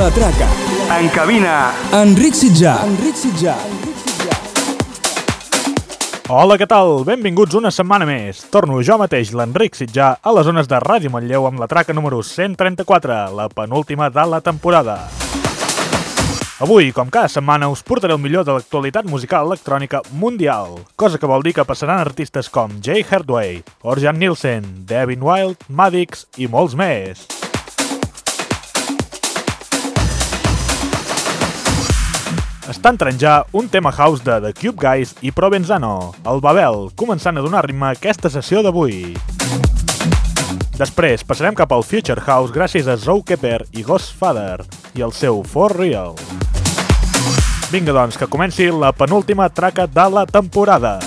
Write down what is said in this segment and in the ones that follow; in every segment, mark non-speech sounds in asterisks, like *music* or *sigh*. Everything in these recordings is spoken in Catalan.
La Traca. En cabina, Enric Sitjà. Enric Sitjà. Hola, què tal? Benvinguts una setmana més. Torno jo mateix, l'Enric Sitjà, a les zones de Ràdio Manlleu amb la traca número 134, la penúltima de la temporada. Avui, com cada setmana, us portaré el millor de l'actualitat musical electrònica mundial, cosa que vol dir que passaran artistes com Jay Herdway, Orjan Nielsen, Devin Wild, Madix i molts més. Està entrant ja un tema house de The Cube Guys i Provenzano, el Babel, començant a donar ritme a aquesta sessió d'avui. Després passarem cap al Future House gràcies a Zoukeper i Ghostfather i el seu For Real. Vinga doncs, que comenci la penúltima traca de la temporada.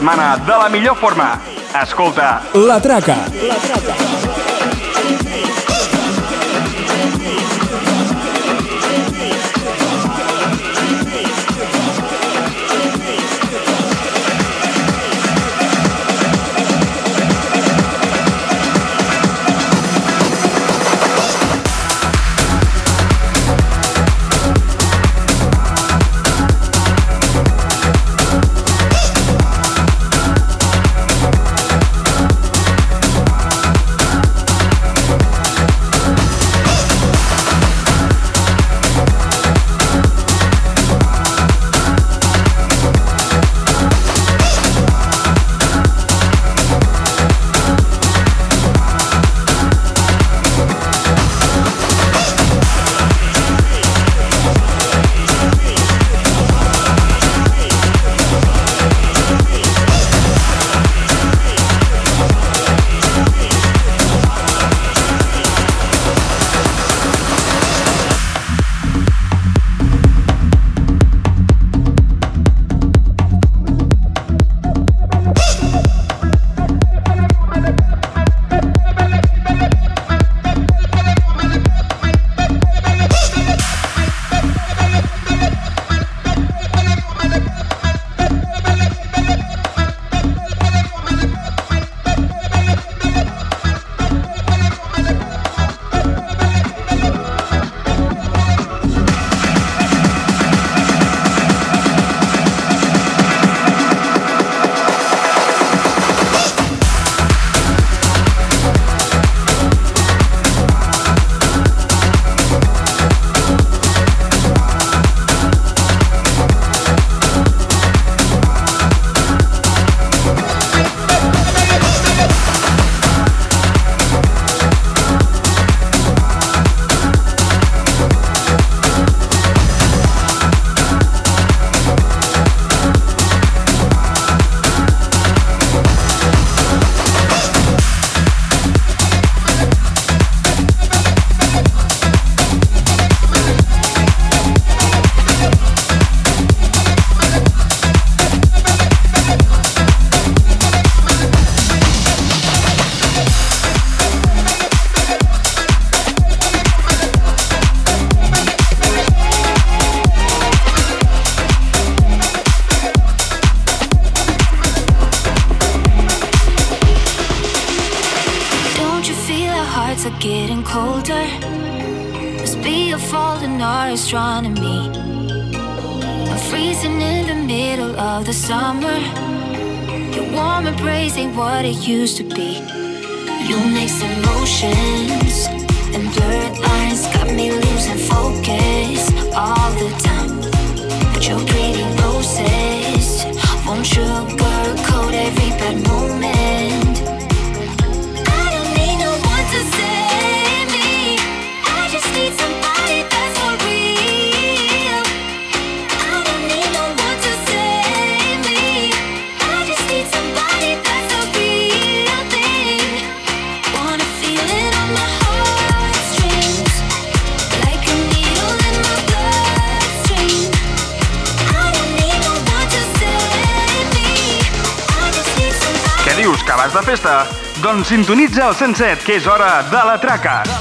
Setmana de la millor forma. Escolta, La Traca. days ain't what it used to be. You'll make some motions and blurred lines got me losing focus all the time. But your pretty roses won't sugarcoat every bad moment. de festa? Doncs sintonitza el 107, que és hora de la traca. De la traca.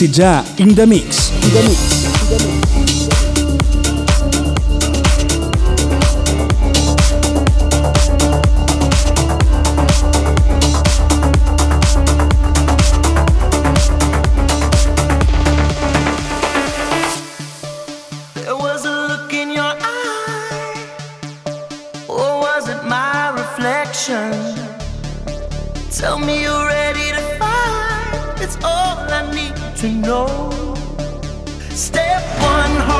Maxi già in the mix. In the mix. In my reflection? Tell me you're ready to fight. It's all to know. Step one,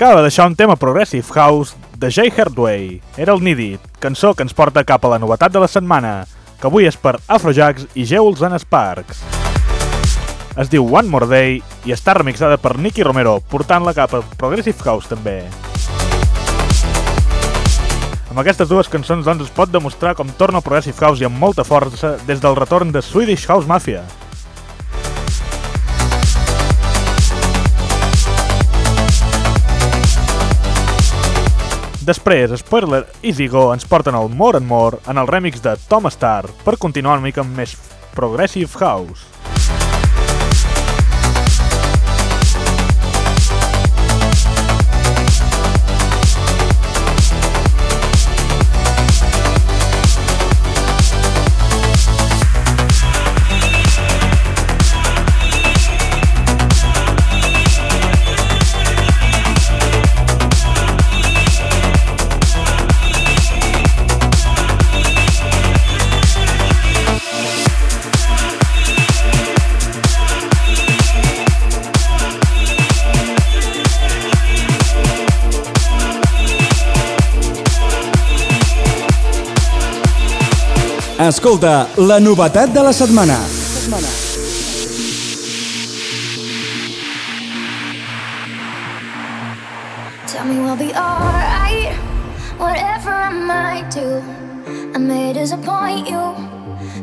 acaba de deixar un tema Progressive House de Jay Herdway. Era el Needy, cançó que ens porta cap a la novetat de la setmana, que avui és per Afrojax i Jules and Sparks. Es diu One More Day i està remixada per Nicky Romero, portant-la cap a Progressive House també. Amb aquestes dues cançons doncs es pot demostrar com torna el Progressive House i amb molta força des del retorn de Swedish House Mafia. Després, Spoiler i Zigo ens porten el More and More en el remix de Tom Star per continuar una mica amb més Progressive House. Escolta, la novetat de la setmana. Tell me we'll be alright, whatever I might do. I may disappoint you,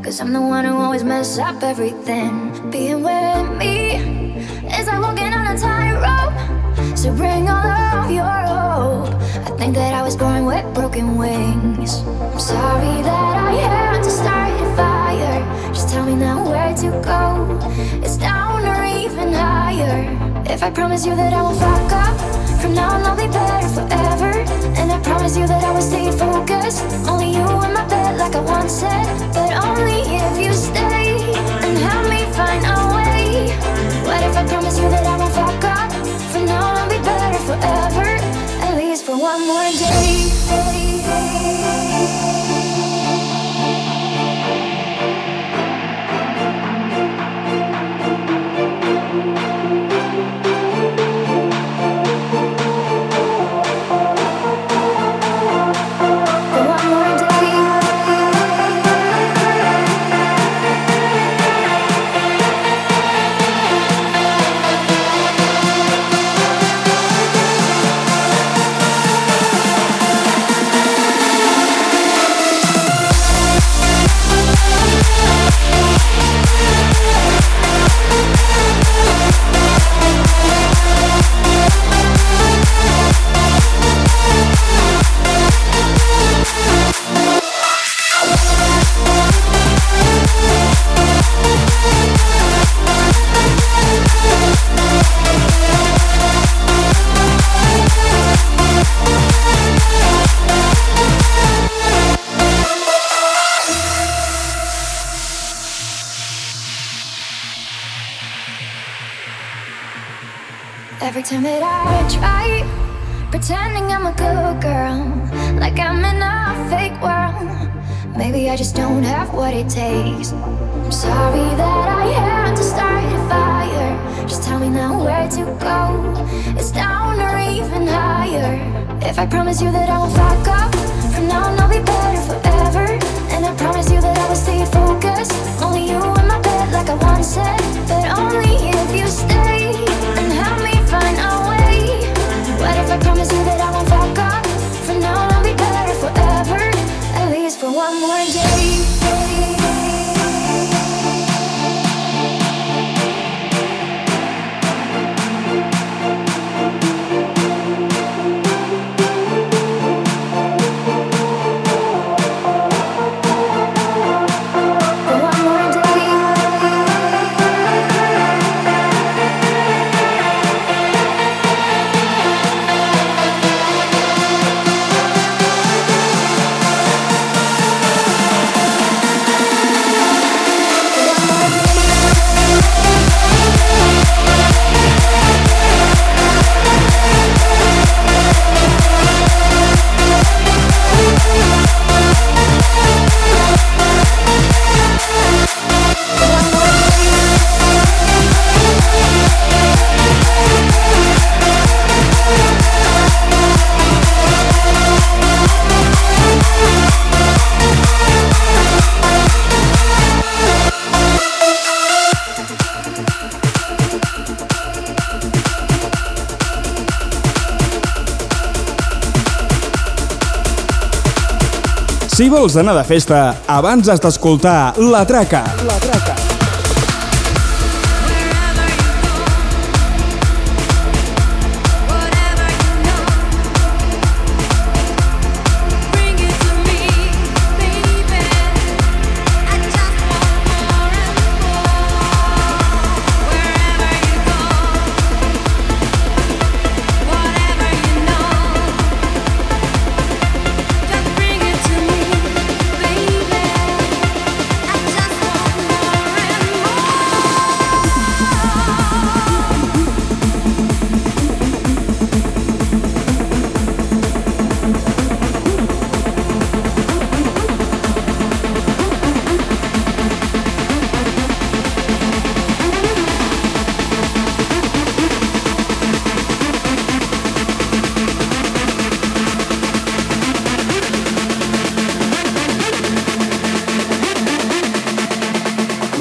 cause I'm the one who always mess up everything. Being with me is like walking on a tightrope. So bring all of your hope. I think that I was born with broken wings. I'm sorry that I had to go. It's down or even higher. If I promise you that I won't fuck up, from now on I'll be better forever. And I promise you that I will stay focused. Only you in my bed, like I once said. But only if you stay and help me find a way. What if I promise you that I won't fuck up? From now on I'll be better forever. At least for one more day. vols anar de festa abans has d'escoltar La Traca. La Traca.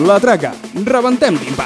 La Traca. Rebentem timpà.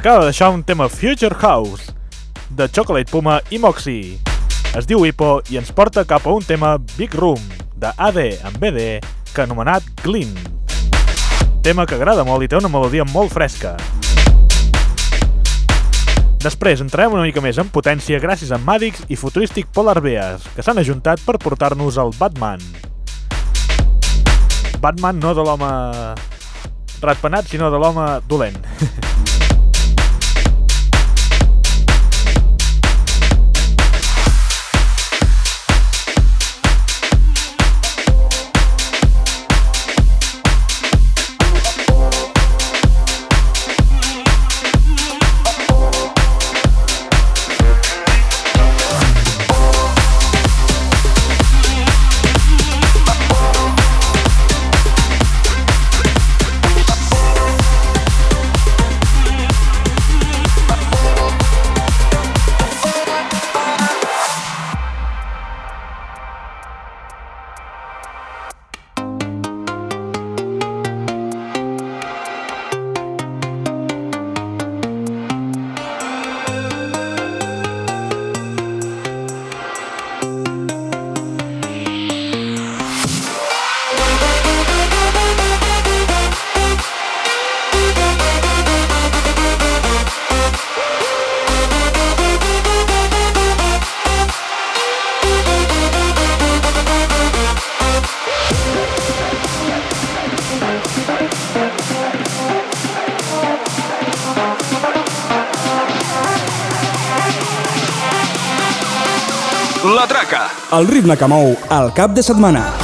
Acaba de deixar un tema Future House de Chocolate Puma i Moxie. Es diu Hippo i ens porta cap a un tema Big Room de AD en BD que anomenat Glint. Tema que agrada molt i té una melodia molt fresca. Després entrarem una mica més en potència gràcies a Madix i Futuristic Polar Bears, que s'han ajuntat per portar-nos el Batman. Batman no de l'home ratpenat, sinó de l'home dolent. *laughs* El ritme que mou el cap de setmana.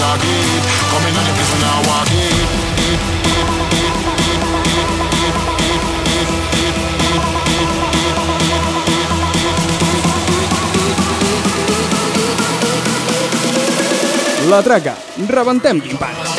A it. Come in on the place when I walk La traca, rebentem timpans.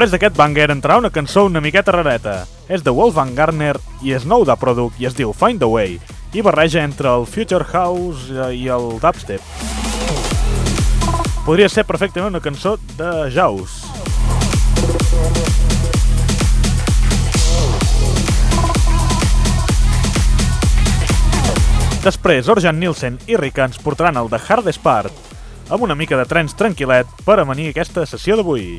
Després d'aquest banger entrarà una cançó una miqueta rareta. És de Wolfgang Garner i és nou de Product i es diu Find a Way i barreja entre el Future House i el Dubstep. Podria ser perfectament una cançó de Jaws. Després, Orjan Nielsen i Rika ens portaran el The Hardest Part, amb una mica de trens tranquil·let per amanir aquesta sessió d'avui.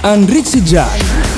Cabina, Enric Sitjà.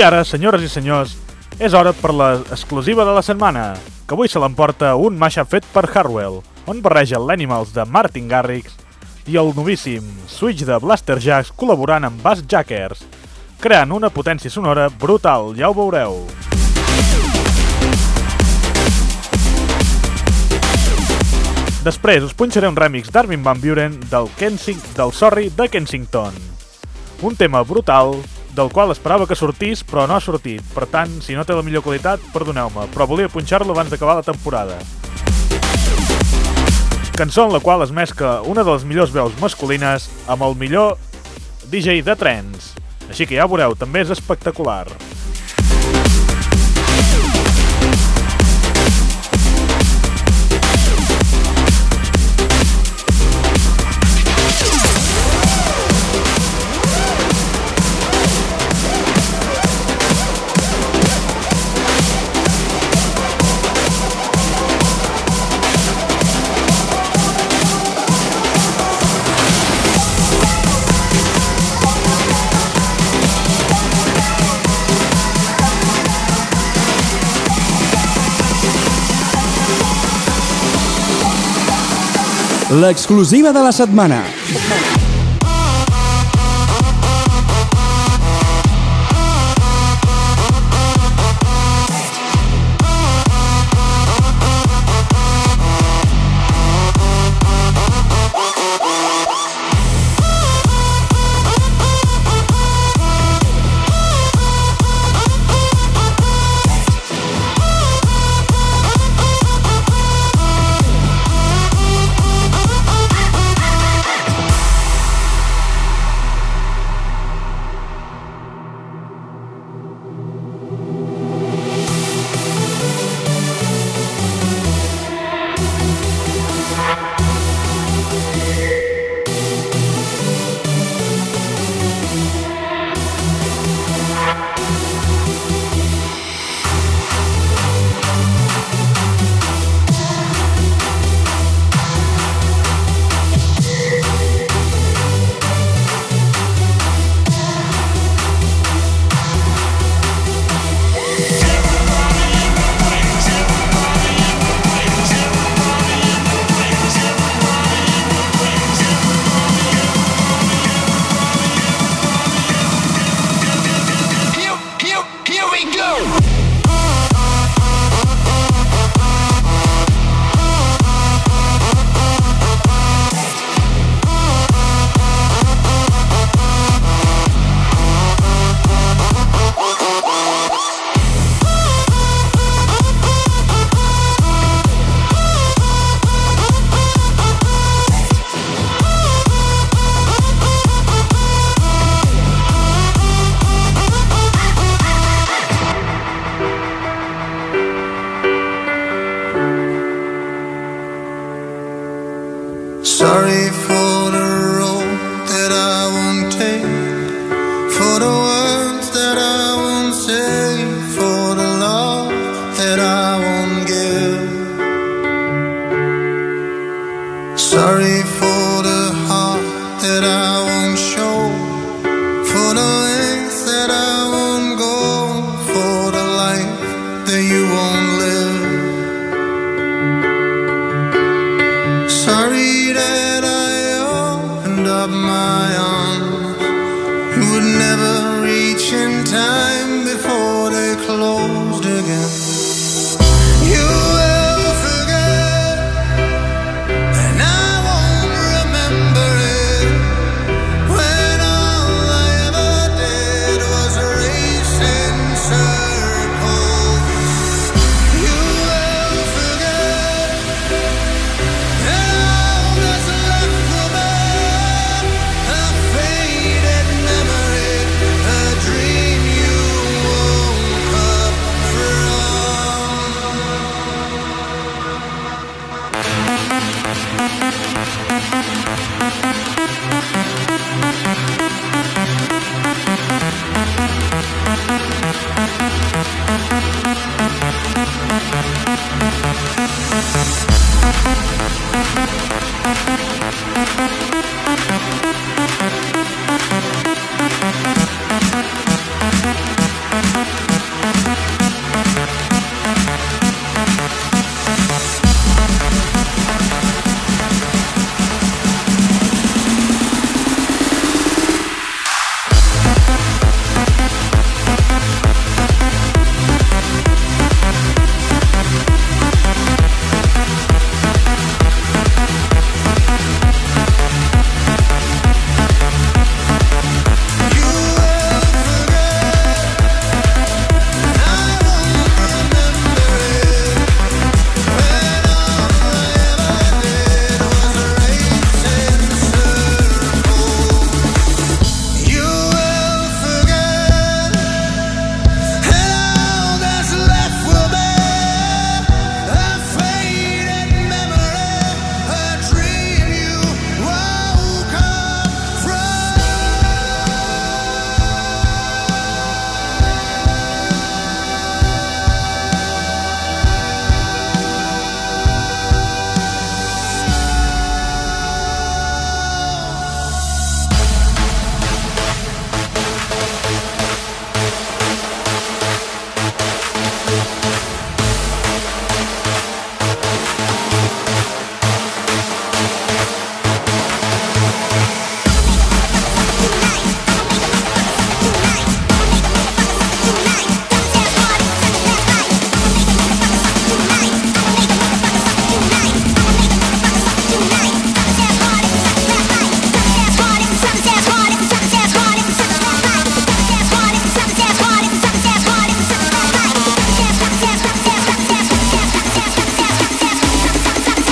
Ara, senyores i senyors, és hora per l'exclusiva de la setmana, que avui se l'emporta un mashup fet per Harwell, on barreja l'Animals de Martin Garrix i el novíssim Switch de Blaster Jacks col·laborant amb Bass Jackers, creant una potència sonora brutal, ja ho veureu. Després us punxaré un remix d'Armin Van Buren del, Kensing, del Sorry de Kensington. Un tema brutal del qual esperava que sortís però no ha sortit. Per tant, si no té la millor qualitat, perdoneu-me, però volia punxar-lo abans d'acabar la temporada. Cançó en la qual es mescla una de les millors veus masculines amb el millor DJ de trens. Així que ja veureu, també és espectacular. L'exclusiva de la setmana.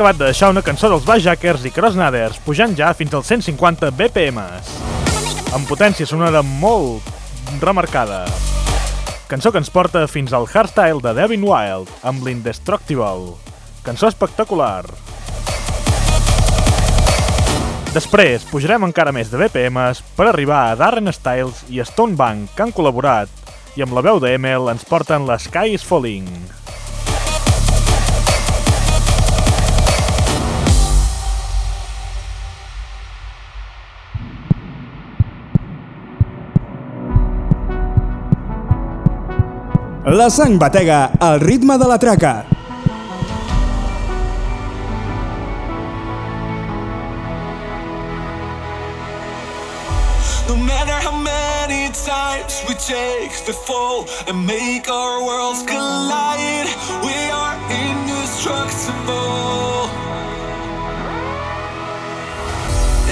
Acabat de deixar una cançó dels Bajackers i Crossnaders, pujant ja fins als 150 BPMs, amb potència sonora molt remarcada. Cançó que ens porta fins al hardstyle de Devin Wild, amb l'Indestructible. Cançó espectacular. Després pujarem encara més de BPMs per arribar a Darren Styles i Stone Bank, que han col·laborat, i amb la veu de Emil ens porten la Sky is Falling. La sang batega al ritme de la traca. No matter how many times we take the fall and make our worlds collide, we are indestructible.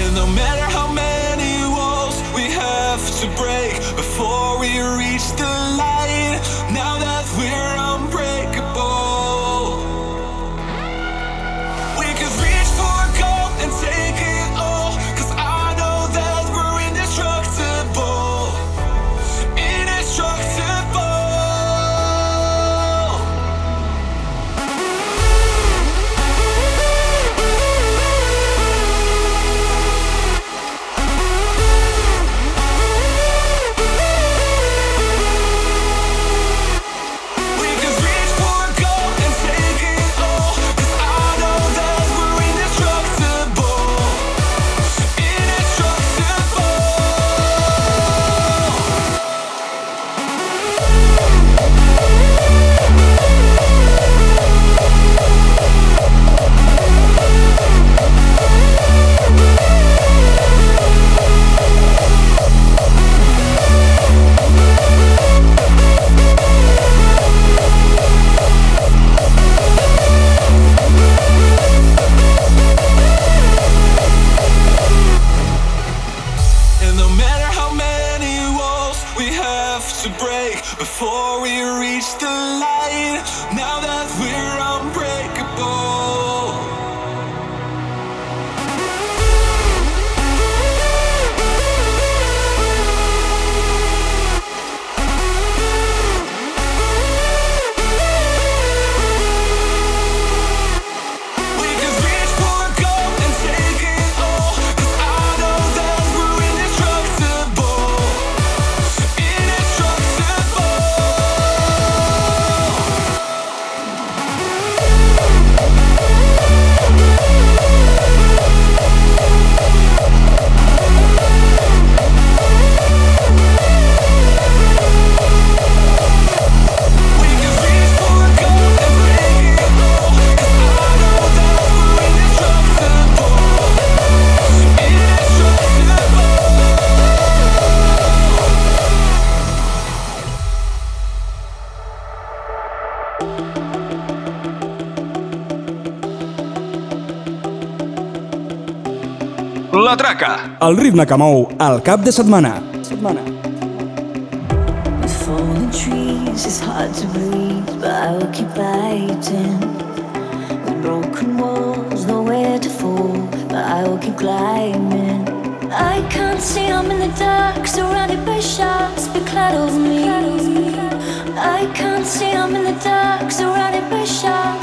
And no matter how have to break before we reach the light, now that we're unbreakable. El ritme que mou el cap de setmana. Setmana. With falling trees, it's hard to breathe, but I will keep fighting. With broken walls, nowhere to fall, but I will keep climbing. I can't see, I'm in the dark, surrounded by sharks, be clad over me. I can't see, I'm in the dark, surrounded by sharks,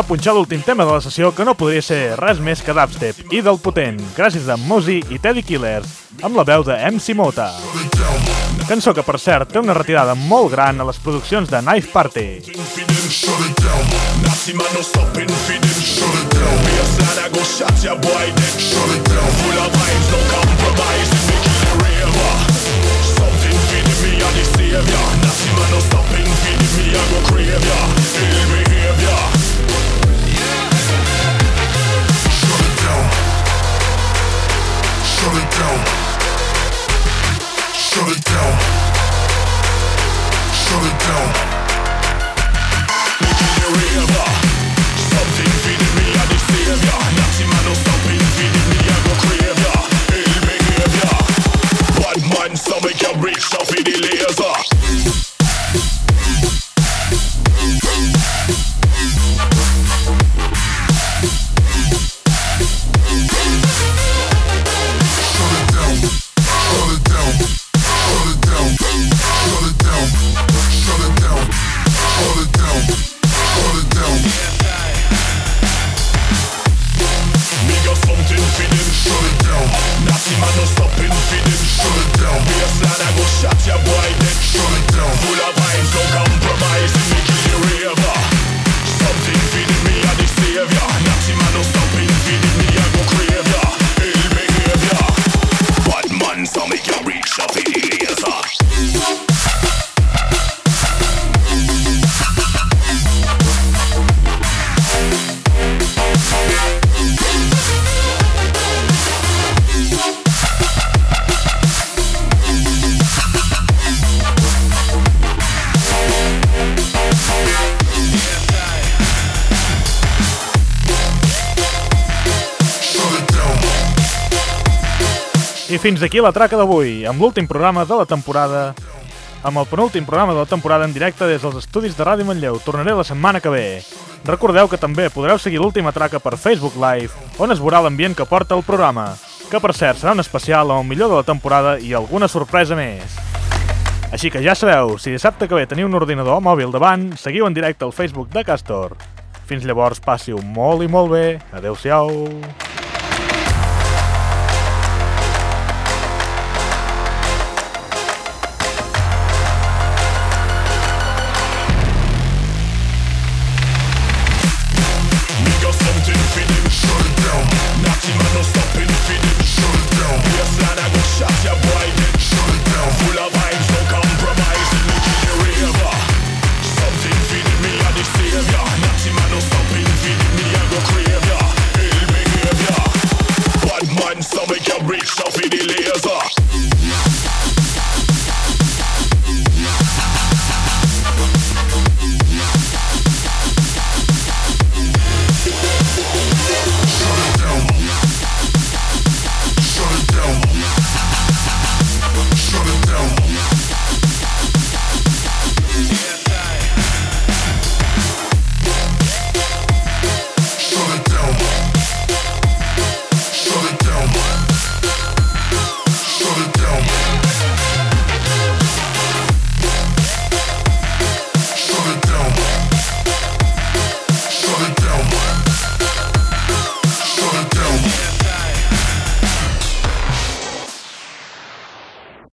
a punxar l'últim tema de la sessió que no podria ser res més que dubstep i del potent, gràcies a Mozi i Teddy Killers, amb la veu de MC Mota. Cançó que, per cert, té una retirada molt gran a les produccions de Knife Party. Slide, Shut it down. Shut it down. Shut it down. Making the raver. Something feeding me and the savior. Nasty man no stopping feeding me, I go crave ya. Ill behavior. Bad man, so make you reach out for the laser. I fins aquí la traca d'avui, amb l'últim programa de la temporada, amb el penúltim programa de la temporada en directe des dels estudis de Ràdio Manlleu. Tornaré la setmana que ve. Recordeu que també podreu seguir l'última traca per Facebook Live, on es veurà l'ambient que porta el programa, que per cert serà un especial amb el millor de la temporada i alguna sorpresa més. Així que ja sabeu, si dissabte que ve teniu un ordinador mòbil davant, seguiu en directe al Facebook de Castor. Fins llavors, passi-ho molt i molt bé. Adéu-siau. Baseline I